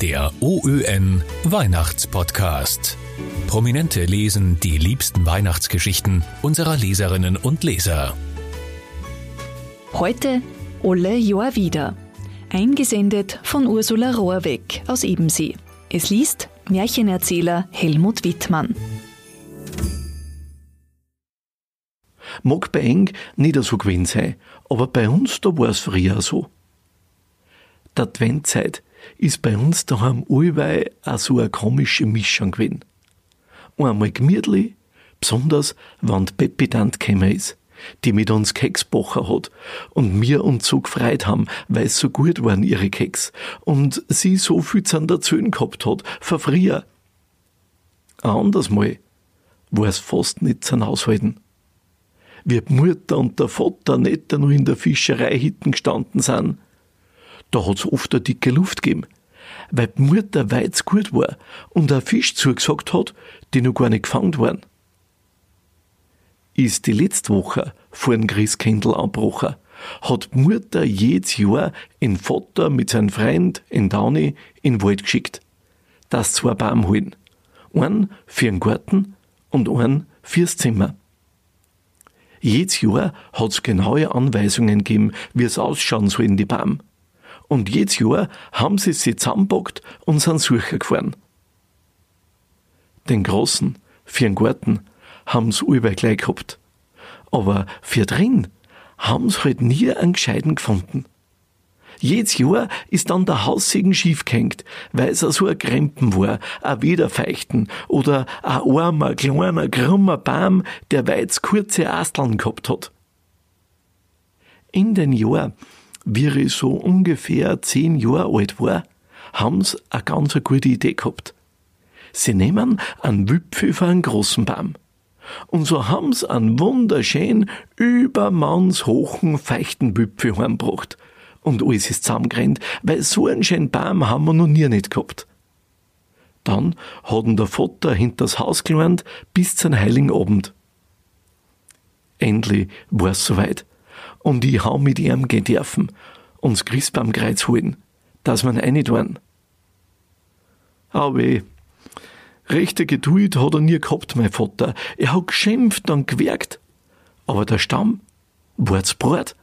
Der OÖN Weihnachtspodcast. Prominente lesen die liebsten Weihnachtsgeschichten unserer Leserinnen und Leser. Heute Olle Jahr wieder. Eingesendet von Ursula Rohrweg aus Ebensee. Es liest Märchenerzähler Helmut Wittmann. Mag bei eng nicht so gewesen sein, aber bei uns, da war es früher so. Die Adventzeit ist bei uns daheim allweil auch so eine komische Mischung gewesen. Einmal gemütlich, besonders wenn die Peppi Tant gekommen ist, die mit uns Keks bacher hat und wir uns so gefreut haben, weil so gut waren, ihre Keks, und sie so viel zu erzählen gehabt hat, von früher. Ein anderes Mal war es fast nicht zu aushalten. Wie die Mutter und der Vater nicht nur in der Fischerei hinten gestanden sind, da hat's oft eine dicke Luft gegeben, weil die Mutter weit gut war und ein Fisch zugesagt hat, die noch gar nicht gefangen waren. Ist die letzte Woche vor dem Christkindl angebrochen, hat die Mutter jedes Jahr den Vater mit seinem Freund in Dauni in den Wald geschickt, dass zwei Baum holen. Einen für den Garten und einen fürs Zimmer. Jedes Jahr hat's genaue Anweisungen gegeben, wie es ausschauen soll in die Baum. Und jedes Jahr haben sie sie zusammenpackt und sind Sucher gefahren. Den großen, für den Garten, haben's überall gleich gehabt. Aber für drin haben's halt nie einen Gescheiten gefunden. Jedes Jahr ist dann der Haussegen schief gehängt, weil es so ein Krempen war, ein Wederfeichten oder ein armer, kleiner, krummer Baum, der weit kurze Asteln gehabt hat. In den Jahr wie ich so ungefähr zehn Jahre alt war, haben's eine ganz gute Idee gehabt. Sie nehmen einen Wipfel für einen großen Baum. Und so haben's einen wunderschönen, übermannshochen, feuchten Wipfel heimgebracht. Und alles ist zusammengerannt, weil so einen schönen Baum haben wir noch nie nicht gehabt. Dann hat'n der Vater hinters Haus gelernt bis zum Heiligen Abend. Endlich war's soweit und ich hau mit ihm gehen dürfen, uns Christbaumkreuz holen, dass wir eine tun. Aber rechte Geduld hat er nie gehabt, mein Vater. Er hat geschimpft und gewerkt. Aber der Stamm war's Brot.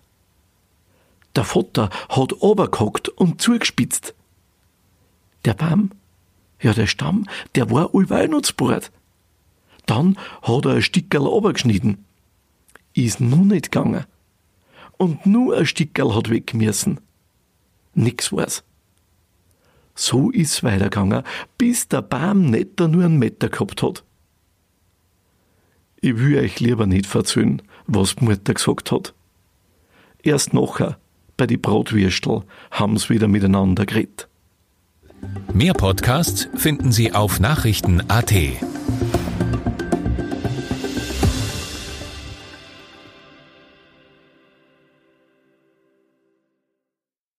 Der Vater hat obergehockt und zugespitzt. Der Baum, ja der Stamm, der war allweil noch Brot. Dann hat er ein Stickerl obergeschnitten. Ist nun nicht gegangen und nur ein Stickerl hat weg müssen. Nix war's. So ist weitergegangen, bis der Baum nicht nur einen Meter gehabt hat. Ich will euch lieber nicht verzöhnen, was die Mutter gesagt hat. Erst nachher, bei die Brotwürstel, haben's wieder miteinander geredet. Mehr Podcasts finden Sie auf Nachrichten.at.